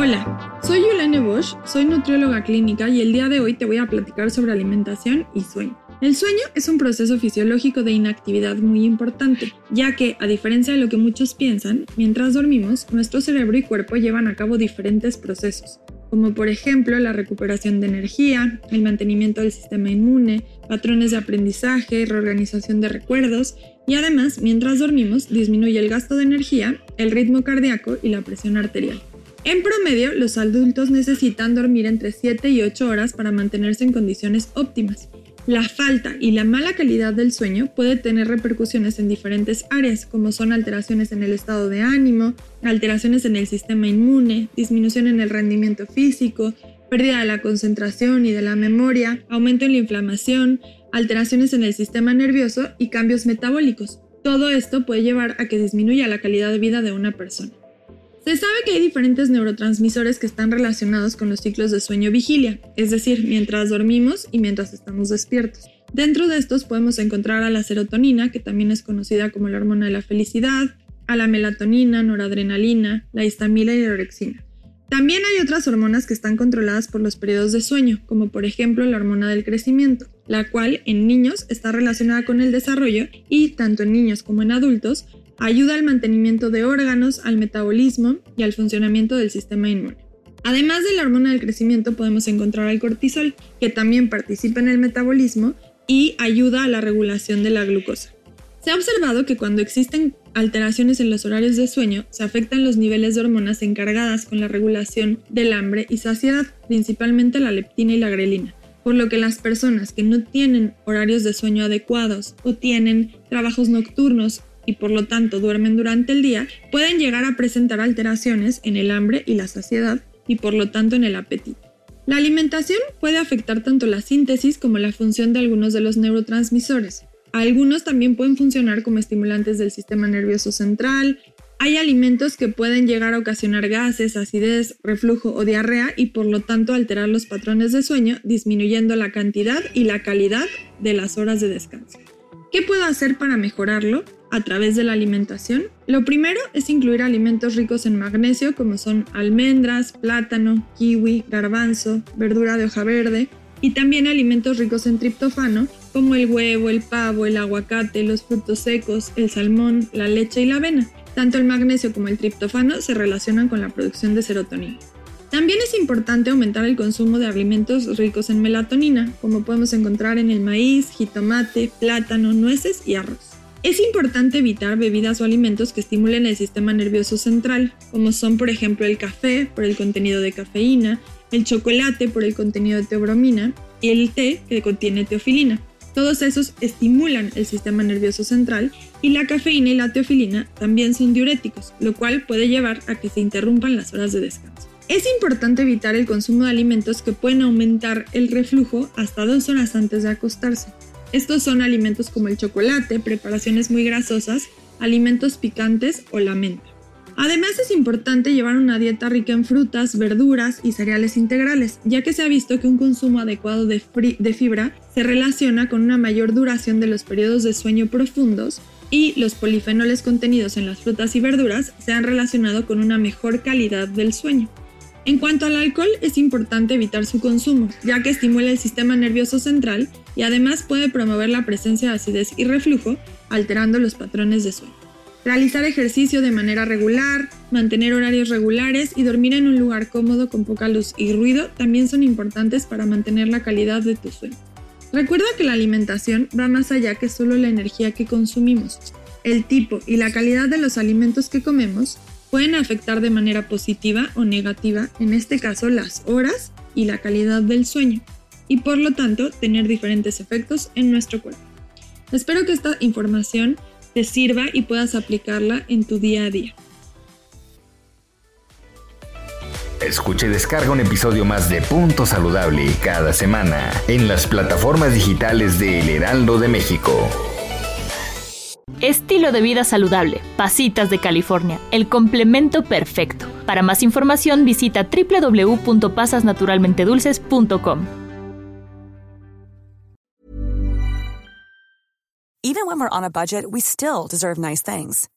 Hola, soy Yulene Bosch, soy nutrióloga clínica y el día de hoy te voy a platicar sobre alimentación y sueño. El sueño es un proceso fisiológico de inactividad muy importante, ya que, a diferencia de lo que muchos piensan, mientras dormimos, nuestro cerebro y cuerpo llevan a cabo diferentes procesos, como por ejemplo la recuperación de energía, el mantenimiento del sistema inmune, patrones de aprendizaje, reorganización de recuerdos, y además, mientras dormimos, disminuye el gasto de energía, el ritmo cardíaco y la presión arterial. En promedio, los adultos necesitan dormir entre 7 y 8 horas para mantenerse en condiciones óptimas. La falta y la mala calidad del sueño puede tener repercusiones en diferentes áreas, como son alteraciones en el estado de ánimo, alteraciones en el sistema inmune, disminución en el rendimiento físico, pérdida de la concentración y de la memoria, aumento en la inflamación, alteraciones en el sistema nervioso y cambios metabólicos. Todo esto puede llevar a que disminuya la calidad de vida de una persona. Se sabe que hay diferentes neurotransmisores que están relacionados con los ciclos de sueño-vigilia, es decir, mientras dormimos y mientras estamos despiertos. Dentro de estos podemos encontrar a la serotonina, que también es conocida como la hormona de la felicidad, a la melatonina, noradrenalina, la histamina y la orexina. También hay otras hormonas que están controladas por los periodos de sueño, como por ejemplo la hormona del crecimiento, la cual en niños está relacionada con el desarrollo y tanto en niños como en adultos Ayuda al mantenimiento de órganos, al metabolismo y al funcionamiento del sistema inmune. Además de la hormona del crecimiento podemos encontrar al cortisol, que también participa en el metabolismo y ayuda a la regulación de la glucosa. Se ha observado que cuando existen alteraciones en los horarios de sueño, se afectan los niveles de hormonas encargadas con la regulación del hambre y saciedad, principalmente la leptina y la grelina por lo que las personas que no tienen horarios de sueño adecuados o tienen trabajos nocturnos y por lo tanto duermen durante el día, pueden llegar a presentar alteraciones en el hambre y la saciedad y por lo tanto en el apetito. La alimentación puede afectar tanto la síntesis como la función de algunos de los neurotransmisores. Algunos también pueden funcionar como estimulantes del sistema nervioso central. Hay alimentos que pueden llegar a ocasionar gases, acidez, reflujo o diarrea y por lo tanto alterar los patrones de sueño, disminuyendo la cantidad y la calidad de las horas de descanso. ¿Qué puedo hacer para mejorarlo? A través de la alimentación? Lo primero es incluir alimentos ricos en magnesio como son almendras, plátano, kiwi, garbanzo, verdura de hoja verde y también alimentos ricos en triptofano como el huevo, el pavo, el aguacate, los frutos secos, el salmón, la leche y la avena. Tanto el magnesio como el triptofano se relacionan con la producción de serotonina. También es importante aumentar el consumo de alimentos ricos en melatonina, como podemos encontrar en el maíz, jitomate, plátano, nueces y arroz. Es importante evitar bebidas o alimentos que estimulen el sistema nervioso central, como son por ejemplo el café por el contenido de cafeína, el chocolate por el contenido de teobromina y el té que contiene teofilina. Todos esos estimulan el sistema nervioso central y la cafeína y la teofilina también son diuréticos, lo cual puede llevar a que se interrumpan las horas de descanso. Es importante evitar el consumo de alimentos que pueden aumentar el reflujo hasta dos horas antes de acostarse. Estos son alimentos como el chocolate, preparaciones muy grasosas, alimentos picantes o la menta. Además es importante llevar una dieta rica en frutas, verduras y cereales integrales, ya que se ha visto que un consumo adecuado de, fibra se relaciona con una mayor duración de los periodos de sueño profundos y los polifenoles contenidos en las frutas y verduras se han relacionado con una mejor calidad del sueño. En cuanto al alcohol, es importante evitar su consumo, ya que estimula el sistema nervioso central y además puede promover la presencia de acidez y reflujo, alterando los patrones de sueño. Realizar ejercicio de manera regular, mantener horarios regulares y dormir en un lugar cómodo con poca luz y ruido también son importantes para mantener la calidad de tu sueño. Recuerda que la alimentación va más allá que solo la energía que consumimos. El tipo y la calidad de los alimentos que comemos pueden afectar de manera positiva o negativa, en este caso las horas y la calidad del sueño, y por lo tanto tener diferentes efectos en nuestro cuerpo. Espero que esta información te sirva y puedas aplicarla en tu día a día. Escuche y descarga un episodio más de Punto Saludable cada semana en las plataformas digitales de El Heraldo de México. Estilo de vida saludable, Pasitas de California, el complemento perfecto. Para más información visita www.pasasnaturalmentedulces.com. Even when we're on a budget, we still deserve nice things.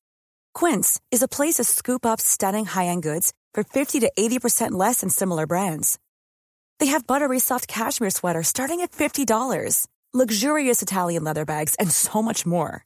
Quince is a place to scoop up stunning high-end goods for 50 to 80% less than similar brands. They have buttery soft cashmere sweaters starting at $50, luxurious Italian leather bags, and so much more.